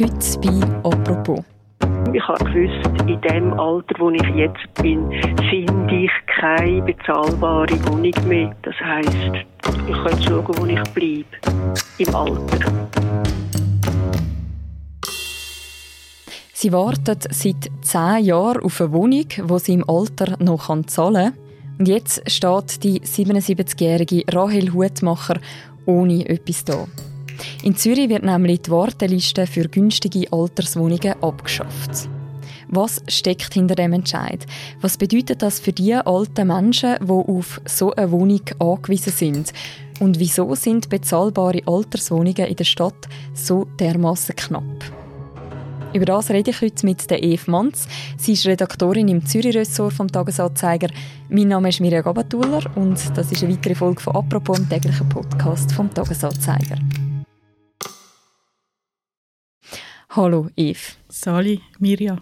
Heute bei «Apropos». Ich habe gewusst, in dem Alter, wo ich jetzt bin, finde ich keine bezahlbare Wohnung mehr. Das heisst, ich jetzt schauen, wo ich bleibe. Im Alter. Sie wartet seit zehn Jahren auf eine Wohnung, die sie im Alter noch zahlen kann. Und jetzt steht die 77-jährige Rahel Hutmacher ohne etwas da. In Zürich wird nämlich die Warteliste für günstige Alterswohnungen abgeschafft. Was steckt hinter dem Entscheid? Was bedeutet das für die alten Menschen, die auf so eine Wohnung angewiesen sind? Und wieso sind bezahlbare Alterswohnungen in der Stadt so dermaßen knapp? Über das rede ich heute mit der Eve Manz. Sie ist Redaktorin im Zürich-Ressort vom Tagesanzeiger. Mein Name ist Mirja Gabatuller und das ist eine weitere Folge von «Apropos», dem täglichen Podcast vom Tagesanzeiger. Hallo Eve. Sali, Mirja.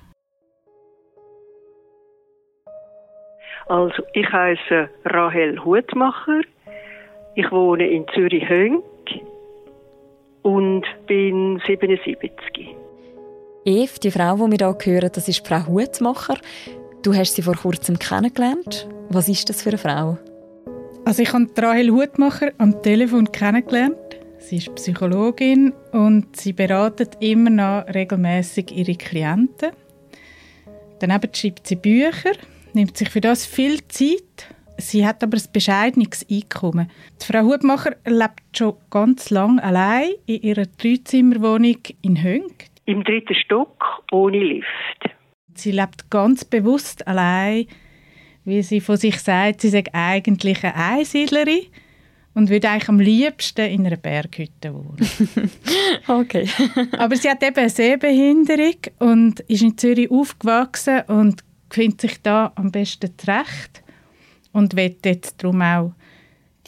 Also, ich heiße Rahel Hutmacher. Ich wohne in Zürich-Höng und bin 77. Eve, die Frau, die wir hier hören, das ist Frau Hutmacher. Du hast sie vor kurzem kennengelernt. Was ist das für eine Frau? Also ich habe Rahel Hutmacher am Telefon kennengelernt. Sie ist Psychologin und sie beratet immer noch regelmäßig ihre Klienten. Daneben schreibt sie Bücher, nimmt sich für das viel Zeit. Sie hat aber ein bescheidenes Einkommen. Die Frau Hutmacher lebt schon ganz lange allein in ihrer Dreizimmerwohnung in Höng. Im dritten Stock ohne Lift. Sie lebt ganz bewusst allein, wie sie von sich sagt, sie sei eigentlich eine Einsiedlerin und würde eigentlich am liebsten in einer Berghütte wohnen. okay. Aber sie hat eben eine Sehbehinderung und ist in Zürich aufgewachsen und findet sich da am besten zurecht und wird jetzt darum auch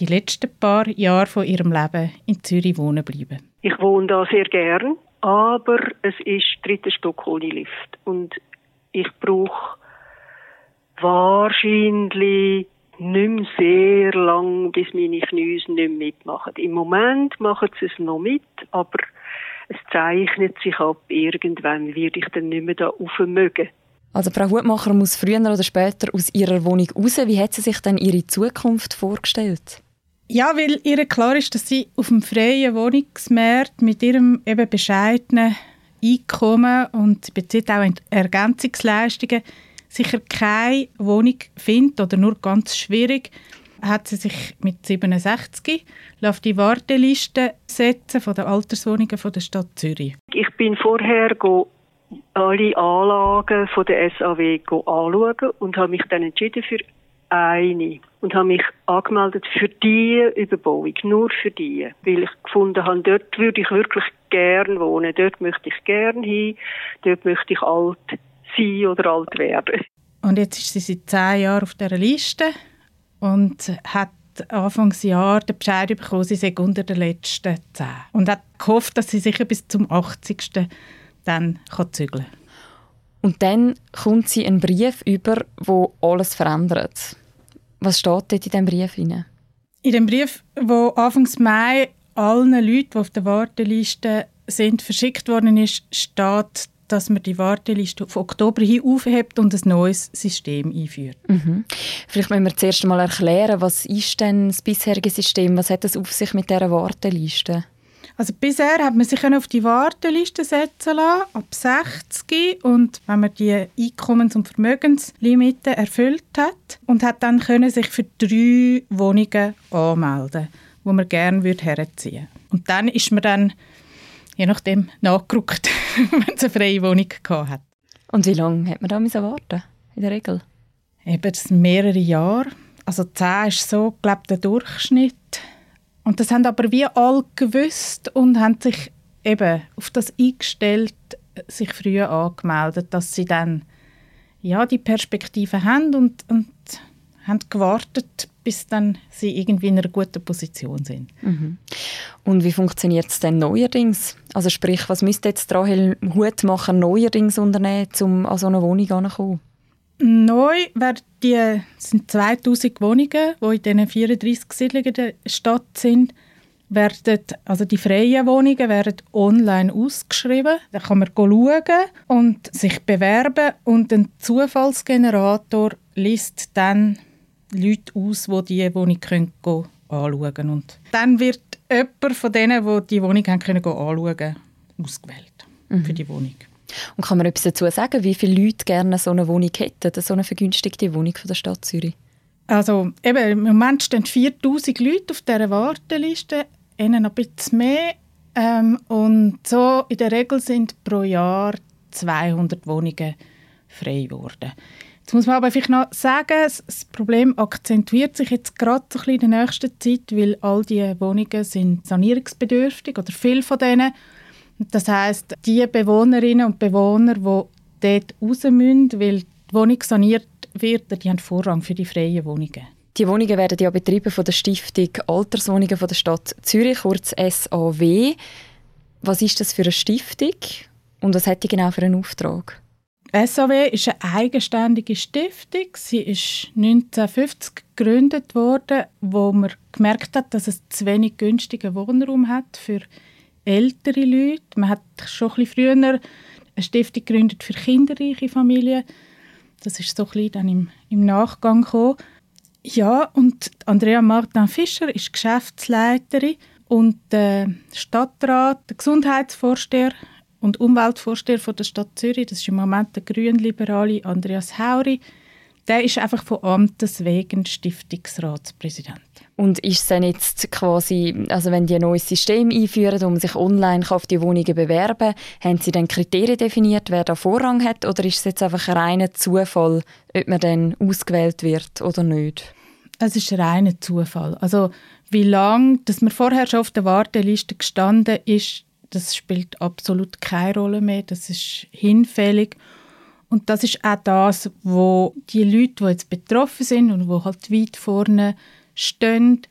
die letzten paar Jahre von ihrem Leben in Zürich wohnen bleiben. Ich wohne da sehr gern, aber es ist dritter Stock ohne Lift und ich brauche wahrscheinlich nicht mehr sehr lang, bis meine Knie nicht mehr mitmachen. Im Moment machen sie es noch mit, aber es zeichnet sich ab, irgendwann werde ich dann nicht mehr da rauf mögen. Also Frau Hutmacher muss früher oder später aus ihrer Wohnung raus. Wie hat sie sich denn ihre Zukunft vorgestellt? Ja, weil ihr klar ist, dass sie auf dem freien Wohnungsmarkt mit ihrem eben bescheidenen Einkommen und sie bezieht auch Ergänzungsleistungen sicher keine Wohnung findet oder nur ganz schwierig, hat sie sich mit 67 auf die Warteliste setzen von den Alterswohnungen von der Stadt Zürich. Ich bin vorher alle Anlagen von der SAW anschauen und habe mich dann entschieden für eine und habe mich angemeldet für die Überbauung, nur für die, weil ich gefunden habe, dort würde ich wirklich gern wohnen, dort möchte ich gern hin, dort möchte ich alt sein oder alt werden. Und jetzt ist sie seit zehn Jahren auf dieser Liste und hat Anfangsjahr den Bescheid bekommen, sie sei unter den letzten zehn. Und hat gehofft, dass sie sicher bis zum 80. dann zügeln kann. Und dann kommt sie einen Brief über, wo alles verändert. Was steht dort in diesem Brief? Rein? In dem Brief, wo Anfangs Mai allen Leuten, die auf der Warteliste sind, verschickt worden ist, steht, dass man die Warteliste auf Oktober hin aufhebt und ein neues System einführt. Mhm. Vielleicht müssen wir zuerst einmal erklären, was ist denn das bisherige System? Was hat es auf sich mit dieser Warteliste? Also bisher hat man sich auf die Warteliste setzen lassen, ab 60 und wenn man die Einkommens- und Vermögenslimite erfüllt hat und hat dann können sich für drei Wohnungen anmelden, wo man gerne herziehen würde. Und dann ist man dann je nachdem nachgerückt, wenn es eine freie Wohnung hat. Und wie lange hat man da warten in der Regel? Eben mehrere Jahre. Also zehn ist so, glaube der Durchschnitt. Und das haben aber wie alle gewusst und haben sich eben auf das eingestellt, sich früher angemeldet, dass sie dann ja, die Perspektive haben und, und haben gewartet, bis dann sie irgendwie in einer guten Position sind. Mhm. Und wie funktioniert es denn neuerdings? Also sprich, was müsste jetzt Rahel Hutmacher neuerdings unternehmen, um an so eine Wohnung heranzukommen? Neu die, sind 2000 Wohnungen, die in diesen 34 Siedlungen der Stadt sind. werden, also die freien Wohnungen werden online ausgeschrieben. Da kann man schauen und sich bewerben und ein Zufallsgenerator liest dann Leute aus, die diese Wohnung können anschauen können. Und dann wird jemand von denen, die die Wohnung haben können anschauen ausgewählt mhm. für die Wohnung. Und kann man etwas dazu sagen, wie viele Leute gerne so eine Wohnung hätten, so eine vergünstigte Wohnung von der Stadt Zürich? Also eben, im Moment stehen 4000 Leute auf dieser Warteliste ihnen ein bisschen mehr. Ähm, und so in der Regel sind pro Jahr 200 Wohnungen frei geworden. Jetzt muss man aber vielleicht noch sagen, das Problem akzentuiert sich jetzt gerade in der nächsten Zeit, weil all diese Wohnungen sind sanierungsbedürftig oder viele von denen. Das heißt, die Bewohnerinnen und Bewohner, die dort raus müssen, weil die Wohnung saniert wird, die haben Vorrang für die freien Wohnungen. Die Wohnungen werden ja betrieben von der Stiftung Alterswohnungen von der Stadt Zürich, kurz SAW. Was ist das für eine Stiftung und was hat die genau für einen Auftrag? SAW ist eine eigenständige Stiftung. Sie ist 1950 gegründet worden, wo man gemerkt hat, dass es zu wenig günstigen Wohnraum hat für ältere Leute. Man hat schon ein früher eine Stiftung gegründet für kinderreiche Familien. Das ist so ein dann im, im Nachgang gekommen. Ja, und Andrea Martin Fischer ist Geschäftsleiterin und der Stadtrat, der Gesundheitsvorsteher und Umweltvorsteher von der Stadt Zürich, das ist im Moment der grünliberale Andreas Hauri, der ist einfach von Amtes wegen Stiftungsratspräsident. Und ist es dann jetzt quasi, also wenn die ein neues System einführen, man sich online auf die Wohnungen bewerben haben Sie dann Kriterien definiert, wer da Vorrang hat? Oder ist es jetzt einfach ein reiner Zufall, ob man dann ausgewählt wird oder nicht? Es ist ein reiner Zufall. Also wie lange, dass man vorher schon auf der Warteliste gestanden ist, das spielt absolut keine Rolle mehr. Das ist hinfällig. Und das ist auch das, wo die Leute, die jetzt betroffen sind und die halt weit vorne stehen,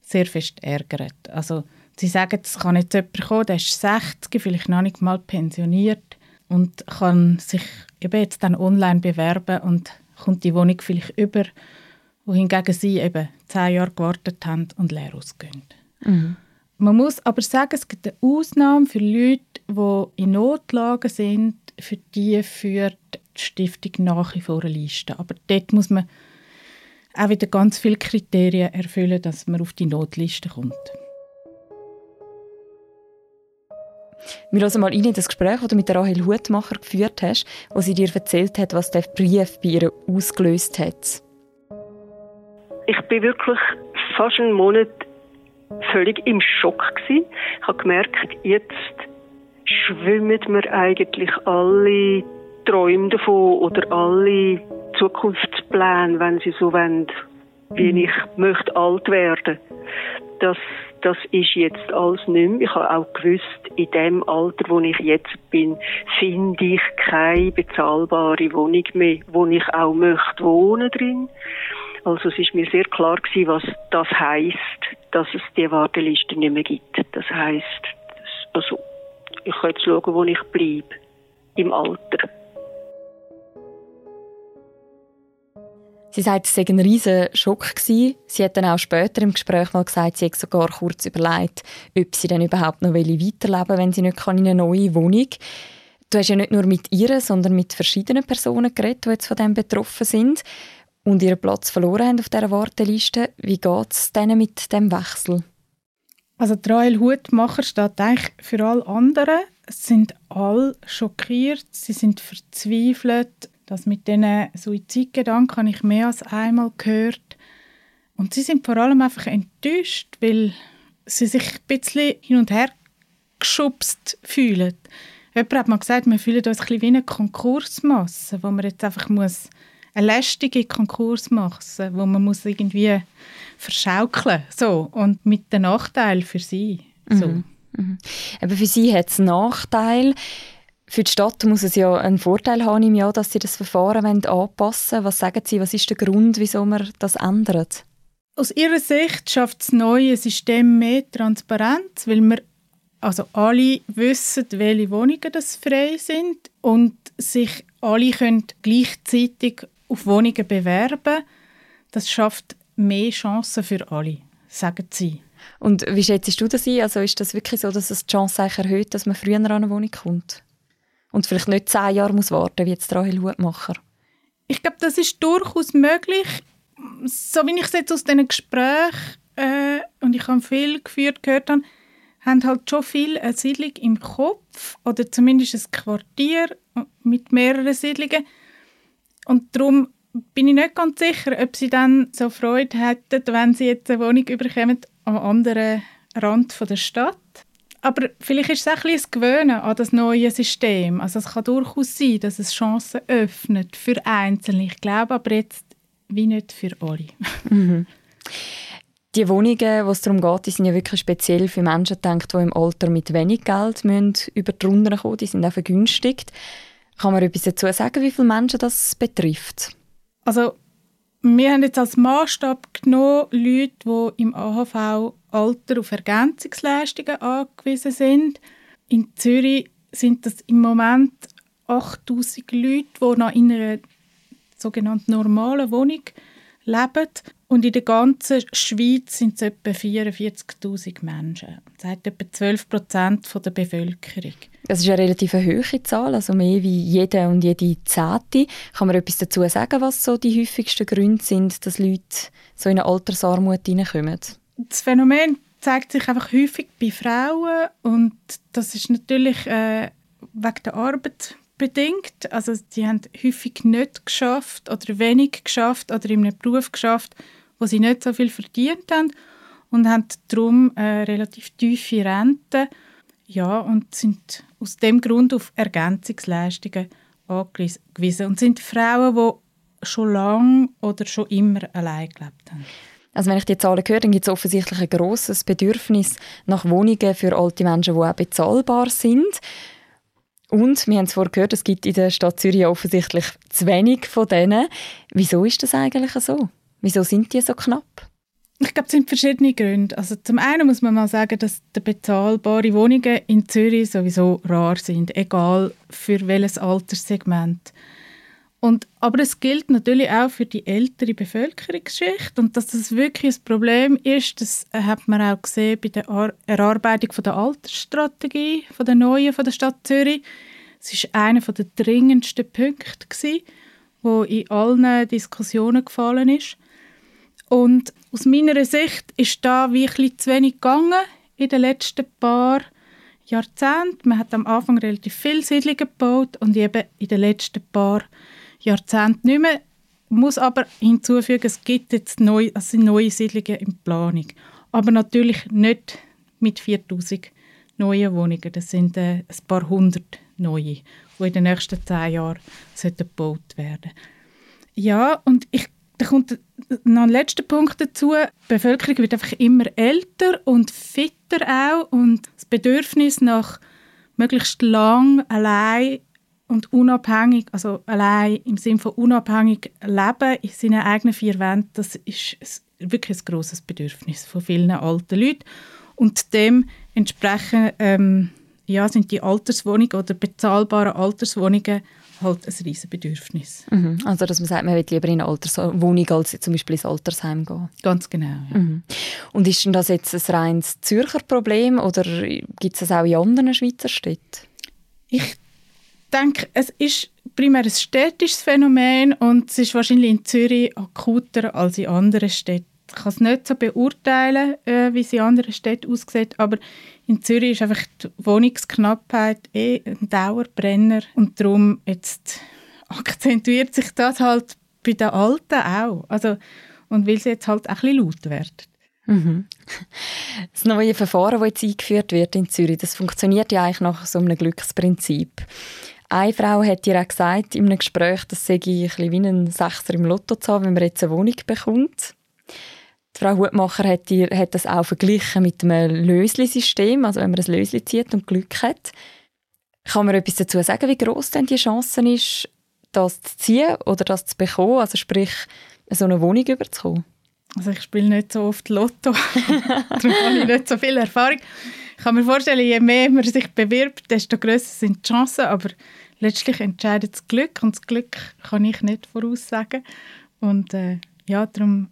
sehr fest ärgert. Also sie sagen, es kann jetzt jemand kommen, der ist 60, vielleicht noch nicht mal pensioniert und kann sich eben jetzt dann online bewerben und kommt die Wohnung vielleicht über, wohingegen sie eben zehn Jahre gewartet haben und leer ausgehen. Mhm. Man muss aber sagen, es gibt eine Ausnahme für Leute, die in Notlagen sind, für die führt die Stiftung nach wie vor eine Liste. Aber dort muss man auch wieder ganz viele Kriterien erfüllen, dass man auf die Notliste kommt. Wir hören mal rein in das Gespräch, das du mit Rahel Hutmacher geführt hast, wo sie dir erzählt hat, was der Brief bei ihr ausgelöst hat. Ich bin wirklich fast einen Monat völlig im Schock gewesen. Ich habe gemerkt, jetzt schwimmen mir eigentlich alle Träume davon oder alle Zukunftspläne, wenn sie so wollen, wie mhm. ich möchte alt werden. Das, das ist jetzt alles nicht mehr. Ich habe auch gewusst, in dem Alter, wo ich jetzt bin, finde ich keine bezahlbare Wohnung mehr, wo ich auch möchte wohnen drin. Also es ist mir sehr klar gewesen, was das heißt, dass es die Warteliste nicht mehr gibt. Das heißt, also ich kann jetzt schauen, wo ich bleibe im Alter. Sie sagt, es sei ein riesiger Schock gewesen. Sie hat dann auch später im Gespräch mal gesagt, sie hätte sogar kurz überlegt, ob sie dann überhaupt noch weiterleben will, wenn sie nicht in eine neue Wohnung kann. Du hast ja nicht nur mit ihr, sondern mit verschiedenen Personen geredet, die jetzt von dem betroffen sind und ihren Platz verloren haben auf dieser Warteliste. Wie geht es denen mit dem Wechsel? Also Trail Hutmacher steht eigentlich für alle anderen. Es sind alle schockiert, sie sind verzweifelt, das mit diesen Suizidgedanken habe ich mehr als einmal gehört. Und sie sind vor allem einfach enttäuscht, weil sie sich ein bisschen hin und her geschubst fühlen. Jemand hat mal gesagt, wir fühlen uns ein bisschen wie eine Konkursmasse, wo man jetzt einfach muss eine lästige Konkursmasse, wo man muss irgendwie verschaukeln so und mit dem Nachteil für sie. So. Mhm. Mhm. Aber für sie hat es einen Nachteil. Für die Stadt muss es ja einen Vorteil haben im Jahr, dass sie das Verfahren anpassen wollen. Was sagen Sie, was ist der Grund, wieso man das ändert? Aus Ihrer Sicht schafft das neue System mehr Transparenz, weil wir also alle wissen, welche Wohnungen das frei sind und sich alle können gleichzeitig auf Wohnungen bewerben. Das schafft mehr Chancen für alle, sagen Sie. Und wie schätzt du das ein? Also ist das wirklich so, dass es die Chance erhöht, dass man früher an eine Wohnung kommt? Und vielleicht nicht zehn Jahre muss warten, wie jetzt Rahel Hutmacher? Ich glaube, das ist durchaus möglich. So wie ich es jetzt aus diesen Gesprächen äh, und ich habe viel geführt gehört habe, haben halt schon viel eine Siedlung im Kopf oder zumindest ein Quartier mit mehreren Siedlungen. Und darum bin ich nicht ganz sicher, ob sie dann so Freude hätten, wenn sie jetzt eine Wohnung überkommen am anderen Rand der Stadt. Aber vielleicht ist es auch ein, ein Gewöhnen an das neue System. Also es kann durchaus sein, dass es Chancen öffnet für Einzelne. Ich glaube aber jetzt wie nicht für alle. Mhm. Die Wohnungen, wo es darum geht, die sind ja wirklich speziell für Menschen gedacht, die im Alter mit wenig Geld müssen über die Runden kommen. Die sind auch vergünstigt. Kann man etwas dazu sagen, wie viele Menschen das betrifft? Also wir haben jetzt als Maßstab genommen Leute, die im AHV Alter auf Ergänzungsleistungen angewiesen sind. In Zürich sind das im Moment 8000 Leute, die noch in einer sogenannten normalen Wohnung leben. Und in der ganzen Schweiz sind es etwa 44'000 Menschen. Das heißt etwa 12 Prozent der Bevölkerung. Das ist eine relativ hohe Zahl, also mehr wie jede und jede Zehnte. Kann man etwas dazu sagen, was so die häufigsten Gründe sind, dass Leute so in eine Altersarmut hineinkommen? Das Phänomen zeigt sich einfach häufig bei Frauen und das ist natürlich äh, wegen der Arbeit bedingt. Also die haben häufig nicht geschafft oder wenig geschafft oder in einem Beruf geschafft, wo sie nicht so viel verdient haben und haben darum äh, relativ tiefe Rente ja, und sind aus dem Grund auf Ergänzungsleistungen angewiesen und sind Frauen, die schon lange oder schon immer allein gelebt haben. Also wenn ich die Zahlen höre, dann gibt es offensichtlich ein grosses Bedürfnis nach Wohnungen für alte Menschen, die auch bezahlbar sind. Und wir haben es vorhin gehört, es gibt in der Stadt Zürich offensichtlich zu wenig von denen. Wieso ist das eigentlich so? Wieso sind die so knapp? Ich glaube, es sind verschiedene Gründe. Also zum einen muss man mal sagen, dass die bezahlbaren Wohnungen in Zürich sowieso rar sind, egal für welches Alterssegment. Und, aber es gilt natürlich auch für die ältere Bevölkerungsschicht und dass das wirklich ein Problem ist, das hat man auch gesehen bei der Erarbeitung von der Altersstrategie von der neuen von der Stadt Zürich. Es ist einer der dringendsten Punkte gewesen, wo in allen Diskussionen gefallen ist. Und aus meiner Sicht ist da wirklich zu wenig gegangen in den letzten paar Jahrzehnten. Man hat am Anfang relativ viele Siedlungen gebaut und eben in den letzten paar Jahrzehnten Jahrzehnte nicht mehr. Muss aber hinzufügen, es gibt jetzt neu, also neue Siedlungen in Planung. Aber natürlich nicht mit 4000 neuen Wohnungen. Das sind äh, ein paar hundert neue, die in den nächsten zehn Jahren gebaut werden Ja, und ich, da kommt noch ein letzter Punkt dazu. Die Bevölkerung wird einfach immer älter und fitter auch. Und das Bedürfnis nach möglichst lang allein und unabhängig, also allein im Sinne von unabhängig leben in seinen eigenen vier Wänden, das ist wirklich ein grosses Bedürfnis von vielen alten Leuten. Und dem entsprechend ähm, ja, sind die Alterswohnungen oder bezahlbaren Alterswohnungen halt ein riesen Bedürfnis. Mhm. Also dass man sagt, man will lieber in eine Alterswohnung als zum Beispiel ins Altersheim gehen. Ganz genau. Ja. Mhm. Und ist denn das jetzt ein reines Zürcher Problem oder gibt es das auch in anderen Schweizer Städten? Ich denke, es ist primär ein städtisches Phänomen und es ist wahrscheinlich in Zürich akuter als in anderen Städten. Ich kann es nicht so beurteilen, äh, wie es in anderen Städten aussieht, aber in Zürich ist einfach die Wohnungsknappheit eh ein Dauerbrenner und darum jetzt akzentuiert sich das halt bei den Alten auch. Also, und weil sie jetzt halt auch ein bisschen laut werden. Mhm. Das neue Verfahren, das jetzt eingeführt wird in Zürich, das funktioniert ja eigentlich nach so einem Glücksprinzip. Eine Frau hat dir auch gesagt in einem Gespräch, das sei ein bisschen wie ein Sechser im Lotto zu haben, wenn man jetzt eine Wohnung bekommt. Die Frau Hutmacher hat, dir, hat das auch verglichen mit einem Lösli-System, also wenn man ein Lösli zieht und Glück hat. Kann man etwas dazu sagen, wie groß denn die Chance ist, das zu ziehen oder das zu bekommen, also sprich, so eine Wohnung überzukommen? Also ich spiele nicht so oft Lotto, darum habe ich nicht so viel Erfahrung. Ich kann mir vorstellen, je mehr man sich bewirbt, desto größer sind die Chancen, aber letztlich entscheidet das Glück und das Glück kann ich nicht voraussagen. Und äh, ja, darum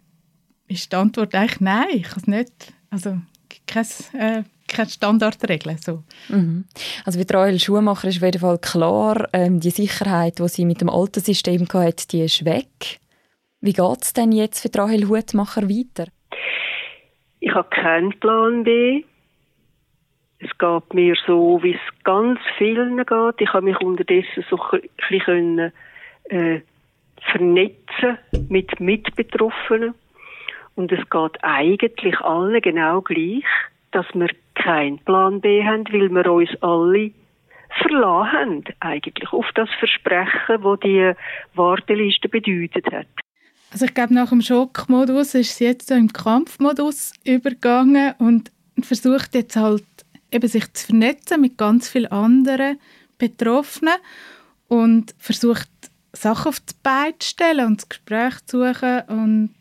ist die Antwort eigentlich nein, ich kann es nicht. Also kein, äh, keine Standardregeln. So. Mhm. Also wie Rahel Schuhmacher ist auf jeden Fall klar, ähm, die Sicherheit, die sie mit dem alten System hatte, die ist weg. Wie geht es denn jetzt für Rahel Hutmacher weiter? Ich habe keinen Plan B. Es geht mir so, wie es ganz vielen geht. Ich habe mich unterdessen so ein bisschen äh, vernetzen mit Mitbetroffenen. Und es geht eigentlich allen genau gleich, dass wir keinen Plan B haben, weil wir uns alle verlassen haben, eigentlich, auf das Versprechen, das die Warteliste bedeutet hat. Also ich glaube, nach dem Schockmodus ist sie jetzt so im Kampfmodus übergegangen und versucht jetzt halt eben sich zu vernetzen mit ganz vielen anderen Betroffenen und versucht Sachen auf die Beine zu stellen und das Gespräch zu suchen und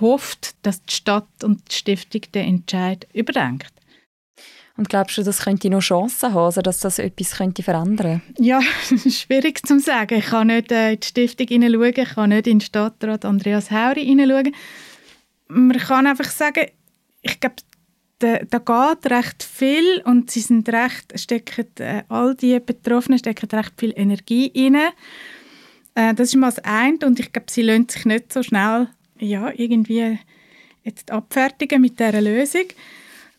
hofft, dass die Stadt und die Stiftung den Entscheid überdenkt. Und glaubst du, das könnte noch Chancen haben, also dass das etwas könnte verändern Ja, schwierig zu sagen. Ich kann nicht äh, in die Stiftung hineinschauen, ich kann nicht in den Stadtrat Andreas Hauri hineinschauen. Man kann einfach sagen, ich glaube, da, da geht recht viel und sie sind recht, stecken, äh, all die Betroffenen stecken recht viel Energie rein. Äh, das ist mal das eine und ich glaube, sie lassen sich nicht so schnell ja, irgendwie jetzt abfertigen mit dieser Lösung.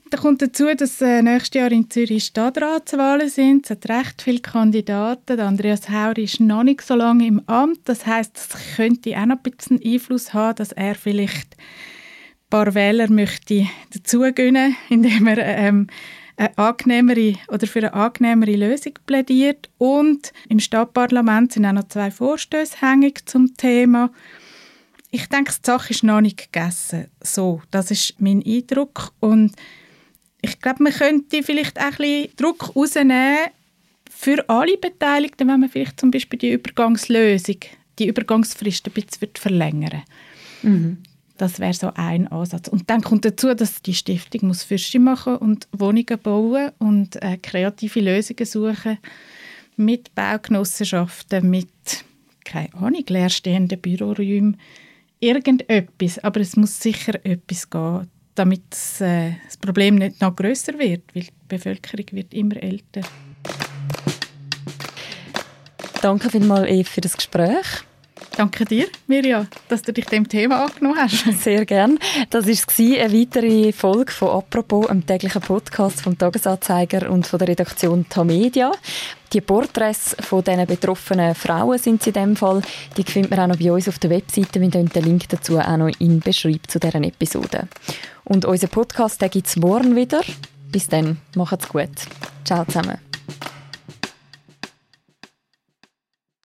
Da kommt dazu, dass äh, nächstes Jahr in Zürich Stadtratswahlen sind. Es hat recht viele Kandidaten. Andreas Hauri ist noch nicht so lange im Amt. Das heißt, es könnte auch noch ein bisschen Einfluss haben, dass er vielleicht paar Wähler möchte dazu gönnen, indem er ähm, eine angenehmere oder für eine angenehmere Lösung plädiert. Und im Stadtparlament sind auch noch zwei Vorstöße hängig zum Thema. Ich denke, die Sache ist noch nicht gegessen. So, das ist mein Eindruck. Und ich glaube, man könnte vielleicht auch ein bisschen Druck rausnehmen für alle Beteiligten, wenn man vielleicht zum Beispiel die Übergangslösung, die Übergangsfrist ein bisschen verlängern mhm. Das wäre so ein Ansatz. Und dann kommt dazu, dass die Stiftung muss Fische machen und Wohnungen bauen und äh, kreative Lösungen suchen mit Baugenossenschaften, mit keine Ahnung, leerstehenden Büroräumen irgendetwas, aber es muss sicher etwas gehen, damit das, äh, das Problem nicht noch größer wird, weil die Bevölkerung wird immer älter. Danke vielmals, Eve, für das Gespräch. Danke dir, Mirja, dass du dich dem Thema angenommen hast. Sehr gern. Das war eine weitere Folge von «Apropos», einem täglichen Podcast vom «Tagesanzeiger» und von der Redaktion «Tamedia». Die Porträts von diesen betroffenen Frauen sind sie in dem Fall. Die findet man auch noch bei uns auf der Webseite. Wir den Link dazu auch noch in Beschreibung zu deren Episode. Und unseren Podcast gibt es morgen wieder. Bis dann, macht's gut. Ciao zusammen.